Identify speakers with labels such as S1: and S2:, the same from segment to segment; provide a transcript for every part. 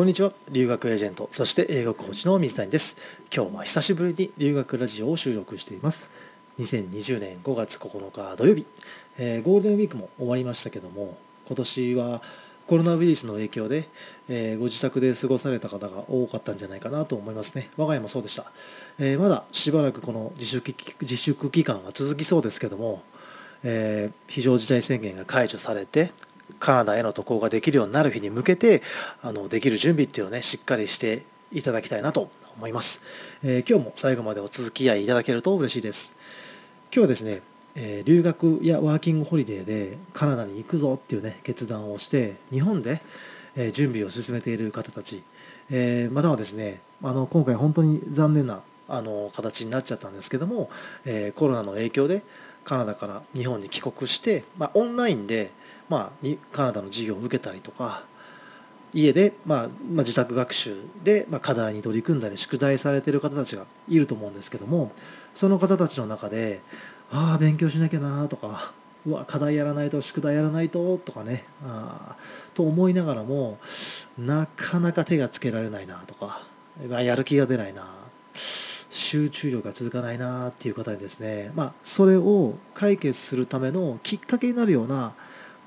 S1: こんにちは。留学エージェント。そして英語コーチの水谷です。今日は久しぶりに留学ラジオを収録しています。2020年5月9日土曜日、えー、ゴールデンウィークも終わりましたけども今年はコロナウイルスの影響で、えー、ご自宅で過ごされた方が多かったんじゃないかなと思いますね。我が家もそうでした、えー、まだしばらくこの自粛自粛期間が続きそうですけども、え非常事態宣言が解除されてカナダへの渡航ができるようになる日に向けてあのできる準備っていうのをねしっかりしていただきたいなと思います、えー、今日も最後までお続き合いいただけると嬉しいです。今日はですね、えー、留学やワーキングホリデーでカナダに行くぞっていうね決断をして日本で、え準備を進めている方たち、えまたはですねあの今回本当に残念なあの形になっちゃったんですけども、えコロナの影響でカナダから日本に帰国して、まあ、オンラインでまあ、カナダの授業を受けたりとか家で、まあ、まあ、自宅学習で、まあ、課題に取り組んだり宿題されてる方たちがいると思うんですけどもその方たちの中で「ああ勉強しなきゃな」とか「うわ課題やらないと宿題やらないと」とかねあと思いながらもなかなか手がつけられないなとかやる気が出ないな集中力が続かないなっていう方にですね、まあ、それを解決するためのきっかけになるような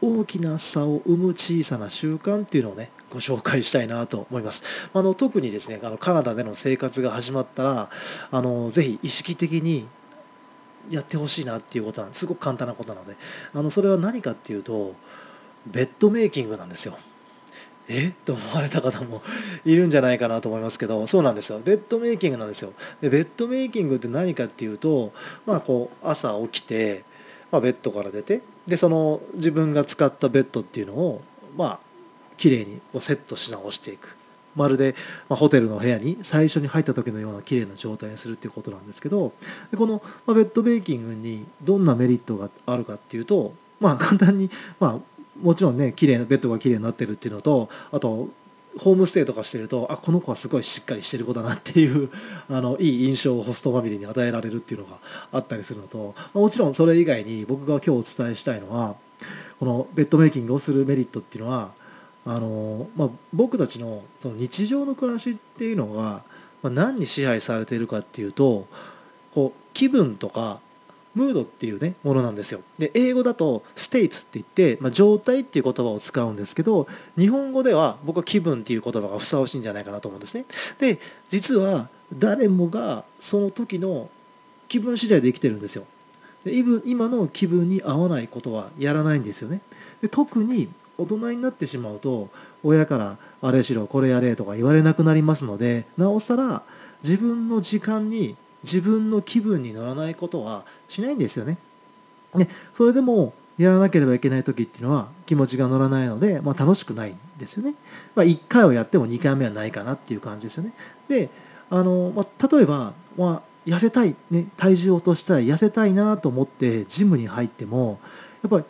S1: 大きな差を生む小さな習慣っていうのをねご紹介したいなと思います。あの特にですねあのカナダでの生活が始まったらあのぜひ意識的にやってほしいなっていうことなんですごく簡単なことなのであのそれは何かっていうとベッドメイキングなんですよ。え？と思われた方もいるんじゃないかなと思いますけどそうなんですよベッドメイキングなんですよでベッドメイキングって何かっていうとまあこう朝起きて、まあ、ベッドから出てでその自分が使ったベッドっていうのをまあ綺麗にセットし直していく。まるで、まホテルの部屋に最初に入った時のような綺麗な状態にするっていうことなんですけどでこの、まベッドベーキングにどんなメリットがあるかっていうとまあ簡単にまあもちろんね綺麗なベッドが綺麗になってるっていうのとあとホームステイとかしてるとあこの子はすごいしっかりしてる子だなっていう あのいい印象をホストファミリーに与えられるっていうのがあったりするのともちろんそれ以外に僕が今日お伝えしたいのはこのベッドメイキングをするメリットっていうのはあの、まあ、僕たちのその日常の暮らしっていうのが、何に支配されているかっていうとこう気分とかムードっていうねものなんですよ。で英語だとステイツって言って、まあ、状態っていう言葉を使うんですけど日本語では僕は気分っていう言葉がふさわしいんじゃないかなと思うんですね。で実は誰もがその時の気分次第で生きてるんですよ。で今の気分に合わないことはやらないんですよね。で特に大人になってしまうと親からあれしろこれやれとか言われなくなりますのでなおさら自分の時間に自分の気分に乗らないことはしないんですよね。ねそれでもやらなければいけない時っていうのは気持ちが乗らないので、まあ、楽しくないんですよね。まあ、1回をやっても2回目はないかなっていう感じですよね。であの、まあ、例えば、まあ、痩せたい、ね、体重を落としたい痩せたいなと思ってジムに入ってもやっぱり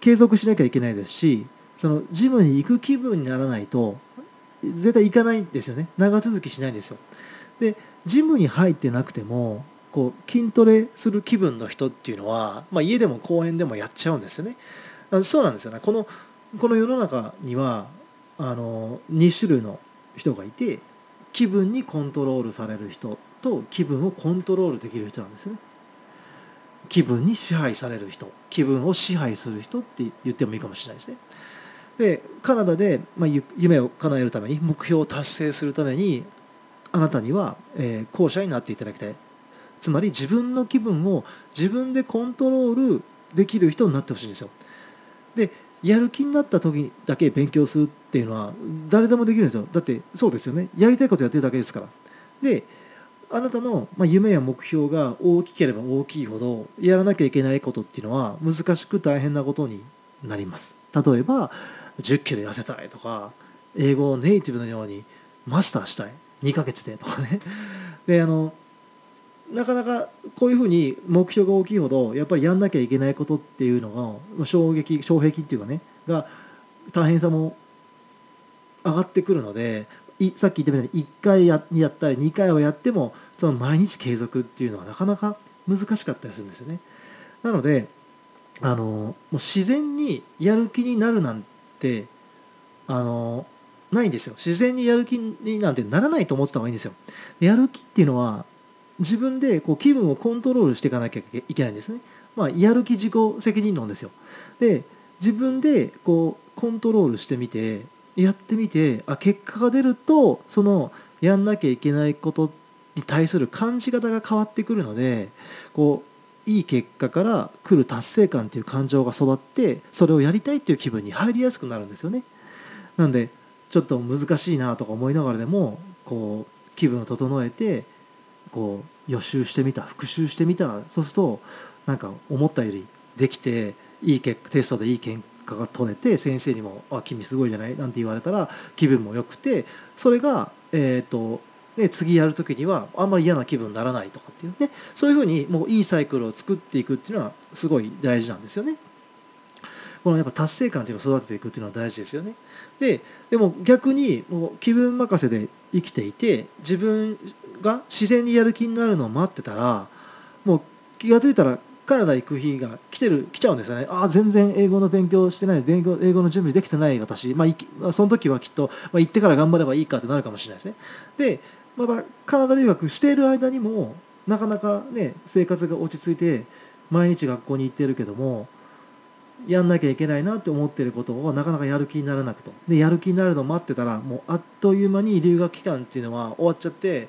S1: 継続しなきゃいけないですしそのジムに行く気分にならないと絶対行かないんですよね長続きしないんですよ。でジムに入ってなくてもこう筋トレする気分の人っていうのは、まあ、家でも公園でもやっちゃうんですよね。そうなんですよねこのこの世の中にはあの2種類の人がいて気分にコントロールされる人と気分をコントロールできる人なんですね。気分に支配される人気分を支配する人って言ってもいいかもしれないですね。でカナダで、まあ、夢を叶えるために目標を達成するためにあなたには、え、後者になっていただきたい。つまり自分の気分を自分でコントロールできる人になってほしいんですよ。でやる気になった時だけ勉強するっていうのは誰でもできるんですよ。だってそうですよね。やりたいことやってるだけですから。であなたの夢や目標が大きければ大きいほどやらなきゃいけないことっていうのは難しく大変なことになります。例えば1 0キロ痩せたいとか英語をネイティブのようにマスターしたい。2ヶ月でとかね であのなかなかこういうふうに目標が大きいほどやっぱりやんなきゃいけないことっていうのが衝撃衝撃っていうかねが大変さも上がってくるのでさっき言ったみたいに1回ややったり2回をやってもその毎日継続っていうのはなかなか難しかったりするんですよね。なのであのもう自然にやる気になるなんてあのないんですよ。自然にやる気になんてならないと思ってた方がいいんですよ。やる気っていうのは自分でこう気分をコントロールしていかなきゃいけないんですね、まあ、やる気自己責任論ですよ。で自分でこうコントロールしてみてやってみてあ結果が出るとそのやんなきゃいけないことに対する感じ方が変わってくるのでこういい結果から来る達成感っていう感情が育ってそれをやりたいっていう気分に入りやすくなるんですよね。なんでちょっと難しいなとか思いながらでもこう気分を整えてこう予習してみた復習してみたそうするとなんか思ったよりできていい結果テストでいい結果が取れて先生にも「あ君すごいじゃない?」なんて言われたら気分も良くてそれがえっ、とで次やる時にはあんまり嫌な気分にならないとかっていうねそういうふうにもういいサイクルを作っていくっていうのはすごい大事なんですよね。このやっぱ達成感っていうのを育てていくっていうのは大事ですよね。ででも逆にもう気分任せで生きていて自分が自然にやる気になるのを待ってたらもう気が付いたらカナダ行く日が来てる来ちゃうんですよね。ああ全然英語の勉強してない勉強英語の準備できてない私、まあ、その時はきっと、まあ、行ってから頑張ればいいかってなるかもしれないですね。でまたカナダ留学している間にもなかなかね生活が落ち着いて毎日学校に行ってるけどもやんなきゃいけないなって思ってることをなかなかやる気にならなくとでやる気になるのを待ってたらもうあっという間に留学期間っていうのは終わっちゃって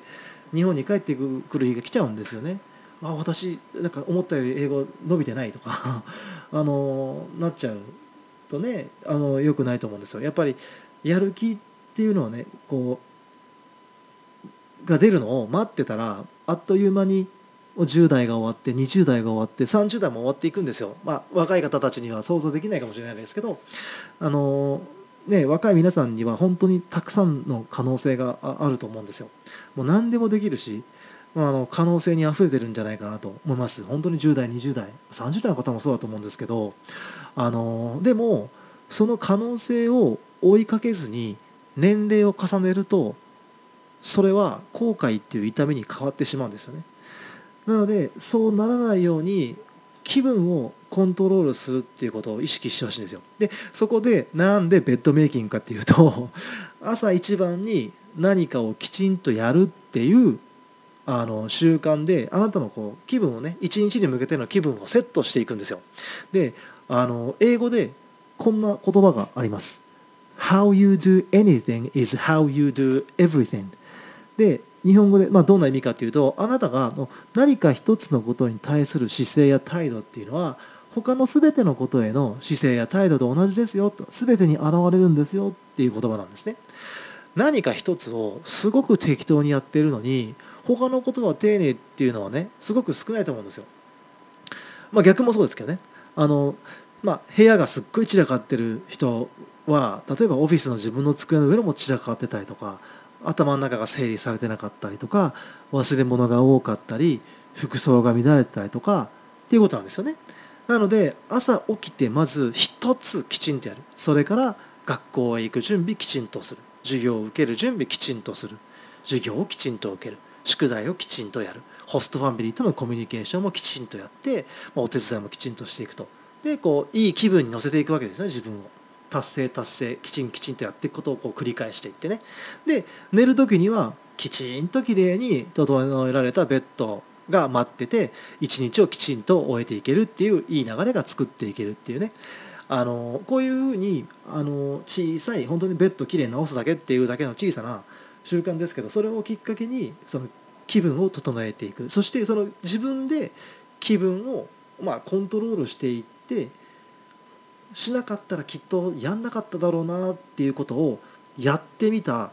S1: 日本に帰ってくる日が来ちゃうんですよね。あ私なんか思ったより英語伸びてないとか あのなっちゃうとねあのよくないと思うんですよ。やっぱりやる気っていうのはねこうが出るのを待ってたらあっという間に10代が終わって20代が終わって30代も終わっていくんですよ。まあ、若い方たちには想像できないかもしれないですけどあのね、若い皆さんには本当にたくさんの可能性があると思うんですよ。もう何でもできるしまあ、あの可能性にあふれてるんじゃないかなと思います本当に10代20代30代の方もそうだと思うんですけどあのでもその可能性を追いかけずに年齢を重ねるとそれは後悔っていう痛みに変わってしまうんですよねなのでそうならないように気分をコントロールするっていうことを意識してほしいんですよでそこでなんでベッドメイキングかっていうと 朝一番に何かをきちんとやるっていうあの習慣であなたのこう気分をね一日に向けての気分をセットしていくんですよ。であの英語でこんな言葉があります。How you do anything is how you do everything. で日本語で、まあ、どんな意味かというとあなたが何か一つのことに対する姿勢や態度っていうのは他の全てのことへの姿勢や態度と同じですよと全てに現れるんですよっていう言葉なんですね。何か一つをすごく適当にやってるのに他のことは丁寧っていうのはねすごく少ないと思うんですよ。まあ、逆もそうですけどねあの、まあ、部屋がすっごい散らかってる人は例えばオフィスの自分の机の上も散らかってたりとか頭の中が整理されてなかったりとか忘れ物が多かったり服装が乱れたりとかっていうことなんですよね。なので朝起きてまず一つきちんとやる。それから学校へ行く準備きちんとする。授業を受ける準備きちんとする。授業をきちんと受ける。宿題をきちんとやる。ホストファミリーとのコミュニケーションもきちんとやって、まあ、お手伝いもきちんとしていくと。でこういい気分に乗せていくわけですね自分を。達成達成きちんきちんとやっていくことをこう繰り返していってね。で寝る時にはきちんときれいに整えられたベッドが待ってて一日をきちんと終えていけるっていういい流れが作っていけるっていうね。あのこういうふうにあの小さい本当にベッドきれいに直すだけっていうだけの小さな習慣ですけどそれをきっかけにその気分を整えていく。そしてその自分で気分をまあコントロールしていってしなかったらきっとやんなかっただろうなっていうことをやってみた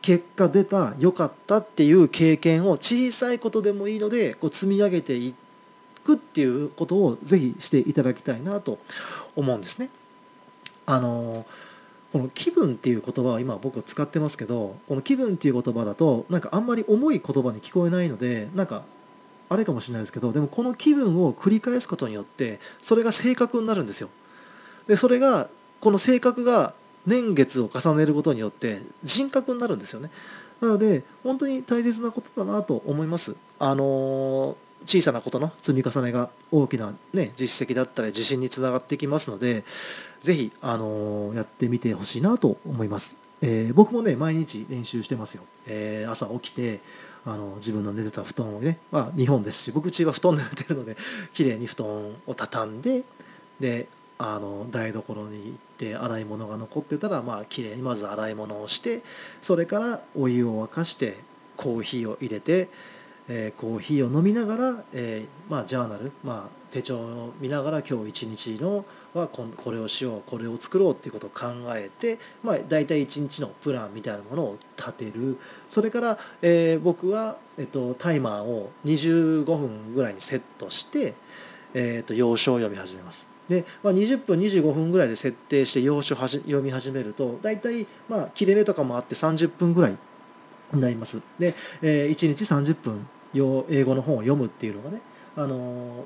S1: 結果出た良かったっていう経験を小さいことでもいいのでこう積み上げていくっていうことをぜひしていただきたいなと思うんですね。あのこの気分っていう言葉は今僕使ってますけどこの気分っていう言葉だとなんかあんまり重い言葉に聞こえないのでなんかあれかもしれないですけどでもこの気分を繰り返すことによってそれが性格になるんですよ。でそれがこの性格が年月を重ねることによって人格になるんですよね。なので本当に大切なことだなと思います。あのー小さなことの積み重ねが大きな、ね、実績だったり自信につながってきますので是非、あのやってみてほしいなと思います。えー、僕もね毎日練習してますよ、えー、朝起きてあの自分の寝てた布団をね、まあ、日本ですし僕家は布団で寝てるので綺麗に布団を畳んでであの台所に行って洗い物が残ってたらまあ綺麗にまず洗い物をしてそれからお湯を沸かしてコーヒーを入れて、えー、コーヒーを飲みながら、えー、まあ、ジャーナル、まあ、手帳を見ながら今日一日のはここれをしようこれを作ろうっていうことを考えて、まあ、大体一日のプランみたいなものを立てるそれから、えー、僕は、えっと、タイマーを25分ぐらいにセットして、えー、と要所を読み始めます。で、まあ、20分25分ぐらいで設定して要所はじ読み始めると大体まあ切れ目とかもあって30分ぐらいになります。で、えー、1日30分英語の本を読むっていうのがね、あのー、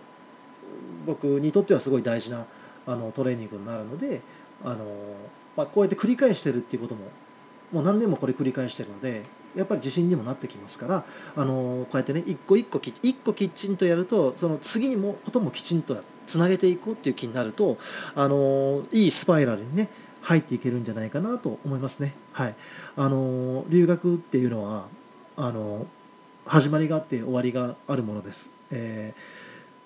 S1: 僕にとってはすごい大事なあのトレーニングになるので、あのー、まあ、こうやって繰り返してるっていうことももう何年もこれ繰り返してるのでやっぱり自信にもなってきますから、あのこうやってね一個一個一個きちんとやるとその次にもこともきちんとやるつなげていこうっていう気になると、あのいいスパイラルにね入っていけるんじゃないかなと思いますね。はい、あの留学っていうのはあの始まりがあって終わりがあるものです。えー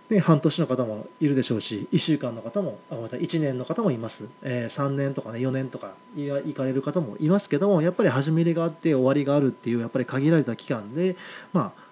S1: で半年の方もいるでしょうし1週間の方もあごめんなさい1年の方もいます、えー、3年とかね4年とか行かれる方もいますけどもやっぱり始めりがあって終わりがあるっていうやっぱり限られた期間でまあ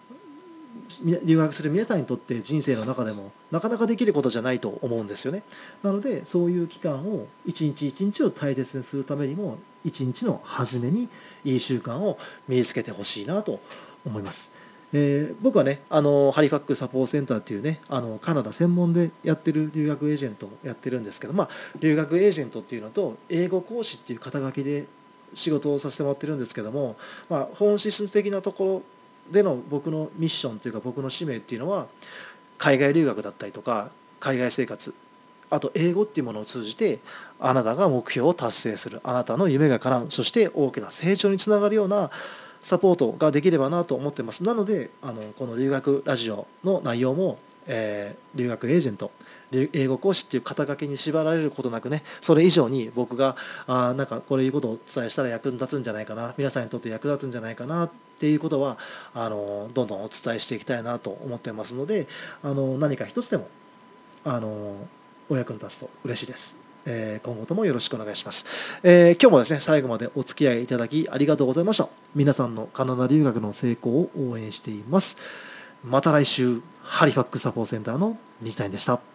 S1: 留学する皆さんにとって人生の中でもなかなかできることじゃないと思うんですよねなのでそういう期間を一日一日を大切にするためにも一日の初めにいい習慣を身につけてほしいなと思います。えー、僕はねあのハリファックサポートセンターっていうねあのカナダ専門でやってる留学エージェントをやってるんですけど、まあ、留学エージェントっていうのと英語講師っていう肩書きで仕事をさせてもらってるんですけども、まあ、本質的なところでの僕のミッションというか僕の使命っていうのは海外留学だったりとか海外生活あと英語っていうものを通じてあなたが目標を達成するあなたの夢が叶うそして大きな成長につながるようなサポートができればなと思ってます。なのであのこの留学ラジオの内容も、えー、留学エージェント英語講師っていう肩書きに縛られることなくねそれ以上に僕があなんかこれいうことをお伝えしたら役に立つんじゃないかな皆さんにとって役立つんじゃないかなっていうことはあのどんどんお伝えしていきたいなと思ってますのであの何か一つでもあのお役に立つと嬉しいです。え今後ともよろしくお願いします、えー、今日もですね最後までお付き合いいただきありがとうございました。皆さんのカナダ留学の成功を応援しています。また来週ハリファックサポーセンターの水谷でした。